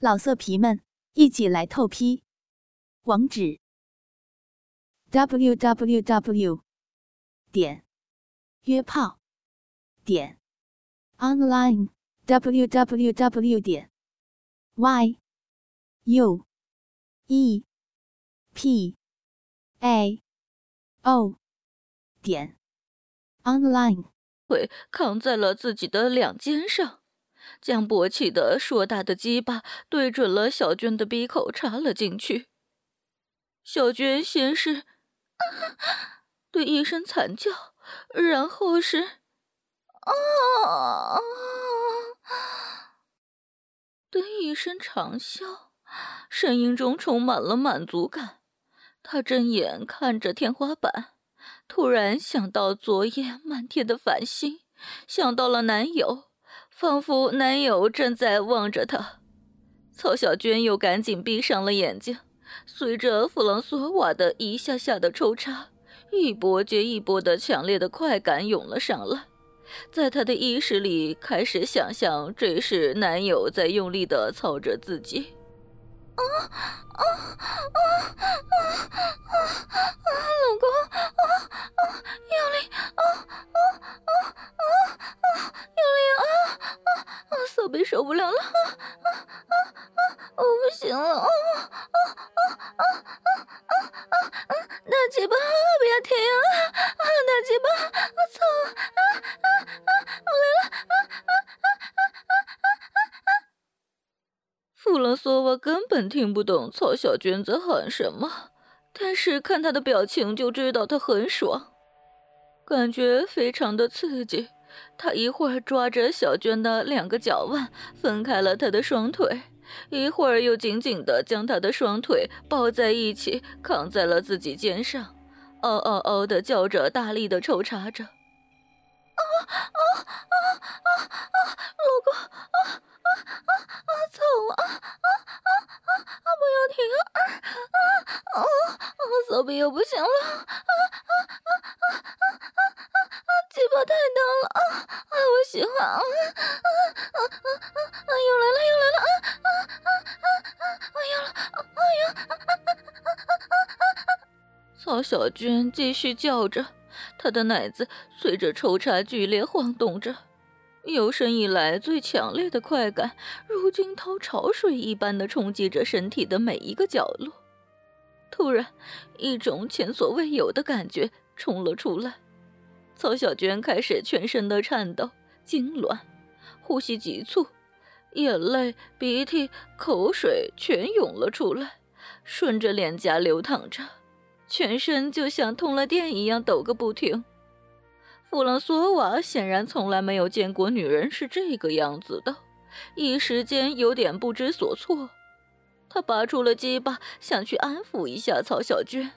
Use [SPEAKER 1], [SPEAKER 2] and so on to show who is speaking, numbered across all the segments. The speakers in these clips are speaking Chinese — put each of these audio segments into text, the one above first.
[SPEAKER 1] 老色皮们，一起来透批！网址：w w w 点约炮点 online w w w 点 y u e p a o 点 online。
[SPEAKER 2] 腿扛在了自己的两肩上。将勃起的硕大的鸡巴对准了小娟的鼻口插了进去。小娟先是对一声惨叫，然后是啊的一声长啸，声音中充满了满足感。她睁眼看着天花板，突然想到昨夜漫天的繁星，想到了男友。仿佛男友正在望着她，曹小娟又赶紧闭上了眼睛。随着弗朗索瓦的一下下的抽插，一波接一波的强烈的快感涌了上来，在她的意识里开始想象这是男友在用力的操着自己。啊啊啊啊啊啊！老公，啊啊，用力，啊啊受不了了，啊啊啊啊！我不行了，啊啊啊啊啊啊啊啊！大鸡巴，不要停啊！大鸡巴，我操！啊啊啊！我来了，啊啊啊啊啊啊啊！弗朗索瓦根本听不懂曹小娟在喊什么，但是看他的表情就知道他很爽，感觉非常的刺激。他一会儿抓着小娟的两个脚腕，分开了她的双腿，一会儿又紧紧地将她的双腿抱在一起，扛在了自己肩上，嗷嗷嗷地叫着，大力地抽插着。啊啊啊啊啊！老公，啊啊啊啊！操啊啊啊啊！不要停啊啊啊啊！手臂又不行了啊啊啊啊啊啊啊！鸡巴太大了啊啊！我喜欢啊啊啊啊啊！又来了又来了啊啊啊啊啊！我要了，哎呀！啊啊啊啊啊啊！曹小娟继续叫着。他的奶子随着抽插剧烈晃动着，有生以来最强烈的快感，如惊涛潮水一般的冲击着身体的每一个角落。突然，一种前所未有的感觉冲了出来，曹小娟开始全身的颤抖、痉挛，呼吸急促，眼泪、鼻涕、口水全涌了出来，顺着脸颊流淌着。全身就像通了电一样抖个不停。弗朗索瓦显然从来没有见过女人是这个样子的，一时间有点不知所措。他拔出了鸡巴，想去安抚一下曹小娟，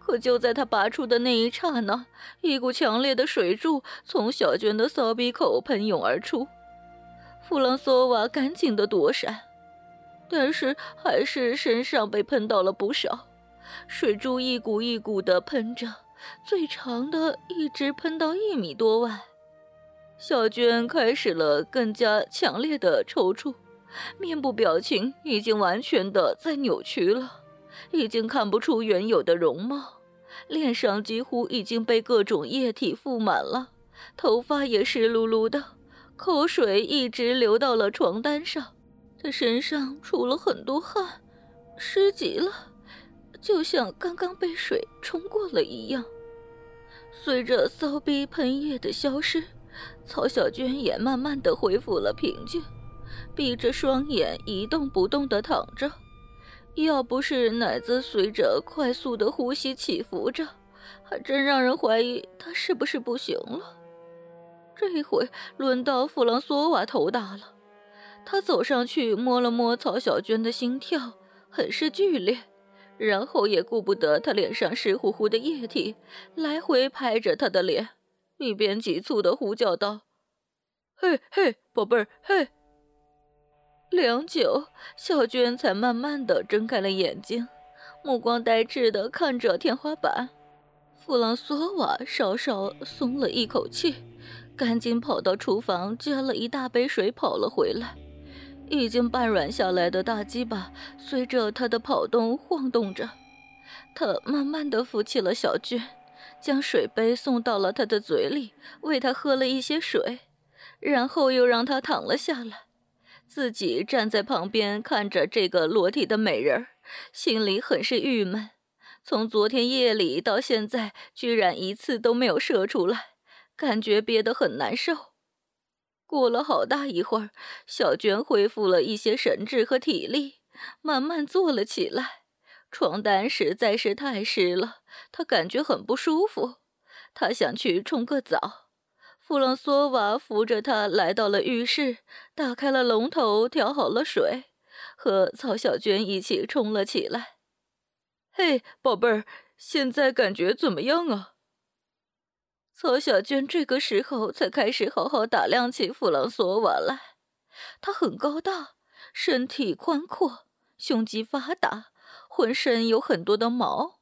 [SPEAKER 2] 可就在他拔出的那一刹那，一股强烈的水柱从小娟的骚逼口喷涌而出。弗朗索瓦赶紧的躲闪，但是还是身上被喷到了不少。水柱一股一股的喷着，最长的一直喷到一米多外。小娟开始了更加强烈的抽搐，面部表情已经完全的在扭曲了，已经看不出原有的容貌，脸上几乎已经被各种液体覆满了，头发也湿漉漉的，口水一直流到了床单上，他身上出了很多汗，湿极了。就像刚刚被水冲过了一样。随着骚逼喷液的消失，曹小娟也慢慢的恢复了平静，闭着双眼一动不动的躺着。要不是奶子随着快速的呼吸起伏着，还真让人怀疑她是不是不行了。这回轮到弗朗索瓦头大了，他走上去摸了摸曹小娟的心跳，很是剧烈。然后也顾不得他脸上湿乎乎的液体，来回拍着他的脸，一边急促的呼叫道：“嘿嘿，宝贝儿，嘿！”良久，小娟才慢慢的睁开了眼睛，目光呆滞的看着天花板。弗朗索瓦稍稍松了一口气，赶紧跑到厨房接了一大杯水跑了回来，已经半软下来的大鸡巴随着他的跑动晃动着。他慢慢的扶起了小娟，将水杯送到了他的嘴里，喂他喝了一些水，然后又让他躺了下来，自己站在旁边看着这个裸体的美人儿，心里很是郁闷。从昨天夜里到现在，居然一次都没有射出来，感觉憋得很难受。过了好大一会儿，小娟恢复了一些神智和体力，慢慢坐了起来。床单实在是太湿了，她感觉很不舒服。她想去冲个澡。弗朗索瓦扶着她来到了浴室，打开了龙头，调好了水，和曹小娟一起冲了起来。嘿，宝贝儿，现在感觉怎么样啊？曹小娟这个时候才开始好好打量起弗朗索瓦来。他很高大，身体宽阔，胸肌发达，浑身有很多的毛。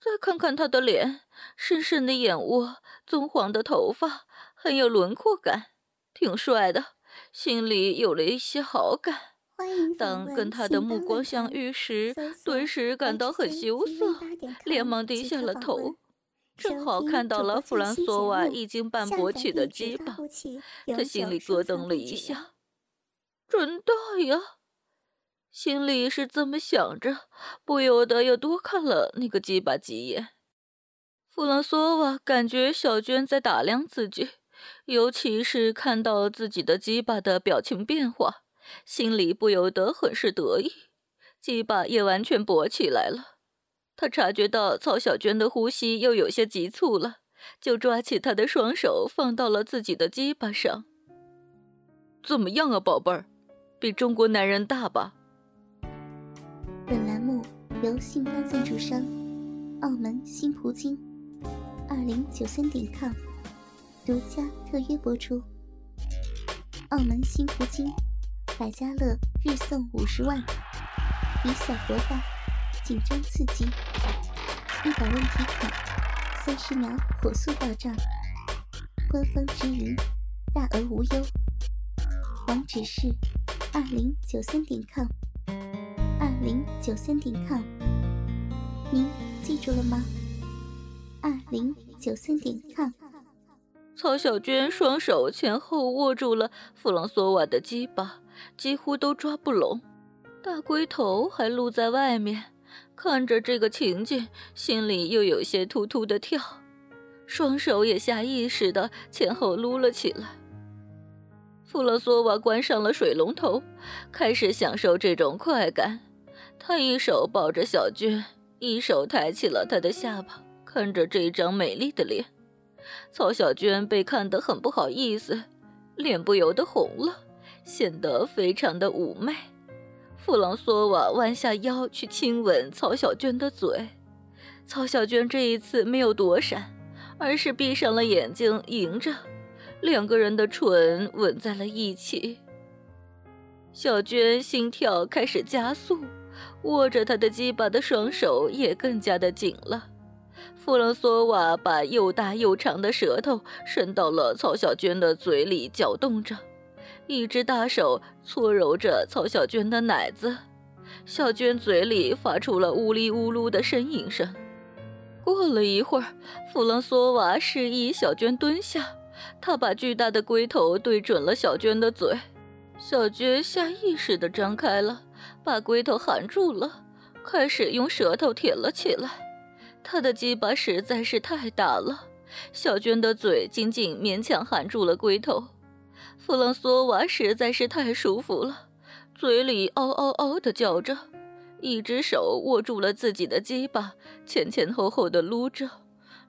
[SPEAKER 2] 再看看他的脸，深深的眼窝，棕黄的头发，很有轮廓感，挺帅的，心里有了一些好感。当跟他的目光相遇时，顿时感到很羞涩，连忙低下了头，正好看到了弗兰索瓦已经半勃起的鸡巴，他心里咯噔了一下，真大呀！心里是这么想着，不由得又多看了那个鸡巴几眼。弗朗索瓦感觉小娟在打量自己，尤其是看到自己的鸡巴的表情变化。心里不由得很是得意，鸡巴也完全勃起来了。他察觉到曹小娟的呼吸又有些急促了，就抓起她的双手放到了自己的鸡巴上。怎么样啊，宝贝儿？比中国男人大吧？
[SPEAKER 3] 本栏目由信邦赞助商澳门新葡京二零九三点 com 独家特约播出。澳门新葡京。百家乐日送五十万，以小博大，紧张刺激，一百万提款，三十秒火速到账，官方直营，大额无忧。网址是二零九三点 com，二零九三点 com，您记住了吗？二零九三点 com。
[SPEAKER 2] 曹小娟双手前后握住了弗朗索瓦的鸡巴。几乎都抓不拢，大龟头还露在外面，看着这个情景，心里又有些突突的跳，双手也下意识的前后撸了起来。弗朗索瓦关上了水龙头，开始享受这种快感。他一手抱着小娟，一手抬起了她的下巴，看着这张美丽的脸。曹小娟被看得很不好意思，脸不由得红了。显得非常的妩媚。弗朗索瓦弯下腰去亲吻曹小娟的嘴，曹小娟这一次没有躲闪，而是闭上了眼睛迎着，两个人的唇吻在了一起。小娟心跳开始加速，握着他的鸡巴的双手也更加的紧了。弗朗索瓦把又大又长的舌头伸到了曹小娟的嘴里，搅动着。一只大手搓揉着曹小娟的奶子，小娟嘴里发出了呜哩呜噜的呻吟声。过了一会儿，弗朗索瓦示意小娟蹲下，他把巨大的龟头对准了小娟的嘴，小娟下意识地张开了，把龟头含住了，开始用舌头舔了起来。他的鸡巴实在是太大了，小娟的嘴紧紧勉强含住了龟头。弗朗索瓦实在是太舒服了，嘴里嗷嗷嗷的叫着，一只手握住了自己的鸡巴，前前后后的撸着，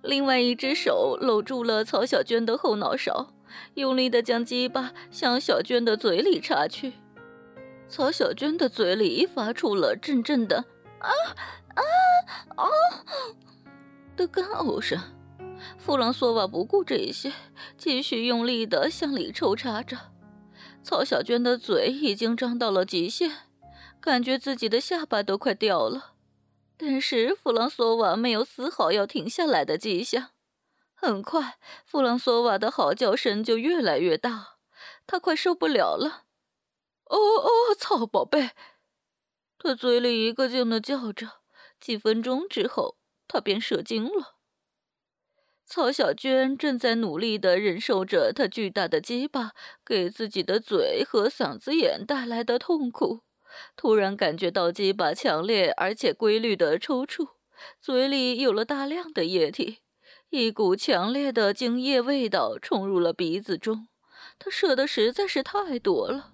[SPEAKER 2] 另外一只手搂住了曹小娟的后脑勺，用力的将鸡巴向小娟的嘴里插去。曹小娟的嘴里发出了阵阵的啊啊啊的干呕声。弗朗索瓦不顾这些，继续用力地向里抽插着。曹小娟的嘴已经张到了极限，感觉自己的下巴都快掉了。但是弗朗索瓦没有丝毫要停下来的迹象。很快，弗朗索瓦的嚎叫声就越来越大，他快受不了了。哦哦，曹宝贝！他嘴里一个劲的叫着。几分钟之后，他便射精了。曹小娟正在努力的忍受着他巨大的鸡巴给自己的嘴和嗓子眼带来的痛苦，突然感觉到鸡巴强烈而且规律的抽搐，嘴里有了大量的液体，一股强烈的精液味道冲入了鼻子中。他射的实在是太多了，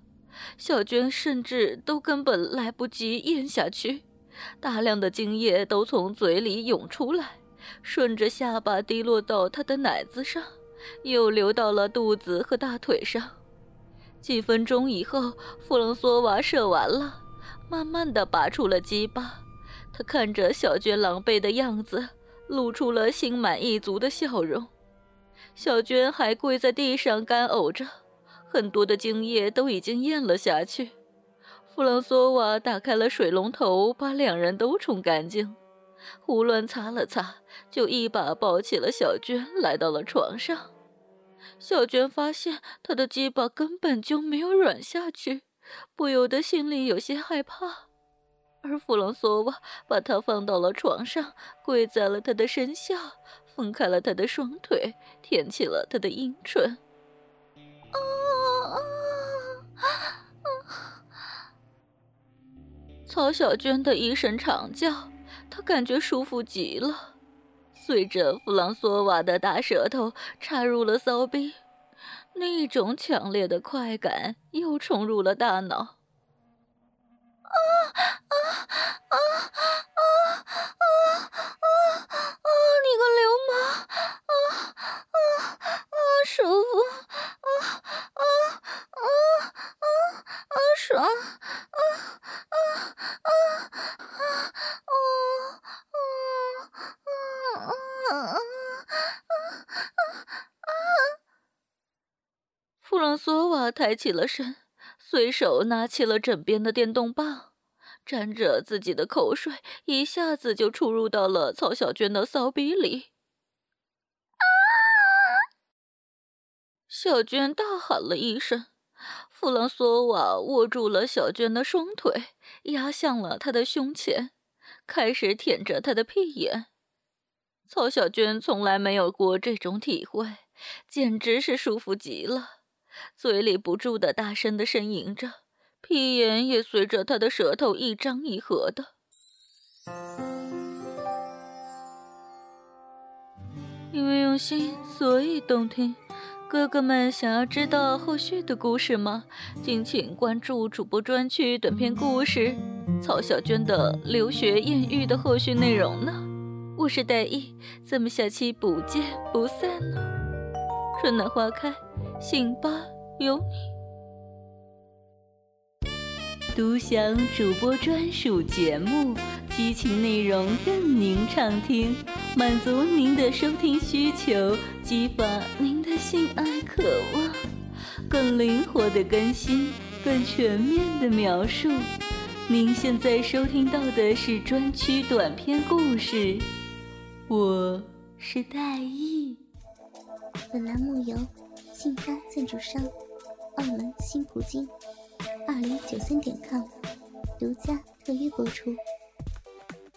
[SPEAKER 2] 小娟甚至都根本来不及咽下去。大量的精液都从嘴里涌出来，顺着下巴滴落到他的奶子上，又流到了肚子和大腿上。几分钟以后，弗朗索瓦射完了，慢慢的拔出了鸡巴。他看着小娟狼狈的样子，露出了心满意足的笑容。小娟还跪在地上干呕着，很多的精液都已经咽了下去。弗朗索瓦打开了水龙头，把两人都冲干净，胡乱擦了擦，就一把抱起了小娟，来到了床上。小娟发现他的鸡巴根本就没有软下去，不由得心里有些害怕。而弗朗索瓦把她放到了床上，跪在了她的身下，分开了她的双腿，舔起了她的阴唇。曹小娟的一声长叫，她感觉舒服极了。随着弗朗索瓦的大舌头插入了骚逼，那种强烈的快感又冲入了大脑。啊啊啊啊啊啊啊！你个流氓！啊啊啊！舒服！啊啊啊啊啊！爽！弗朗索瓦抬起了身，随手拿起了枕边的电动棒，沾着自己的口水，一下子就出入到了曹小娟的骚逼里。小娟大喊了一声，弗朗索瓦握住了小娟的双腿，压向了她的胸前，开始舔着她的屁眼。曹小娟从来没有过这种体会，简直是舒服极了，嘴里不住的大声的呻吟着，屁眼也随着她的舌头一张一合的。因为用心，所以动听。哥哥们想要知道后续的故事吗？敬请关注主播专区短篇故事《曹小娟的留学艳遇》的后续内容呢。我是戴意，咱们下期不见不散呢。春暖花开，信吧有你。独享主播专属节目，激情内容任您畅听，满足您的收听需求，激发您的性爱渴望，更灵活的更新，更全面的描述。您现在收听到的是专区短篇故事。我是戴艺。
[SPEAKER 3] 本栏目由信发赞助商澳门新葡京二零九三点 com 独家特约播出。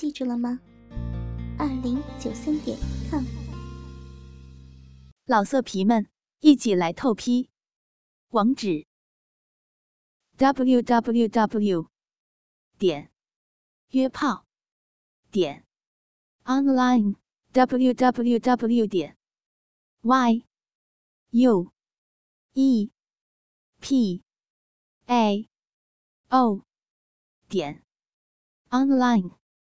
[SPEAKER 3] 记住了吗？二零九三点 com。
[SPEAKER 1] 老色皮们，一起来透批！网址：w w w. 点约炮点 online。www 点 y u e p a o 点 online。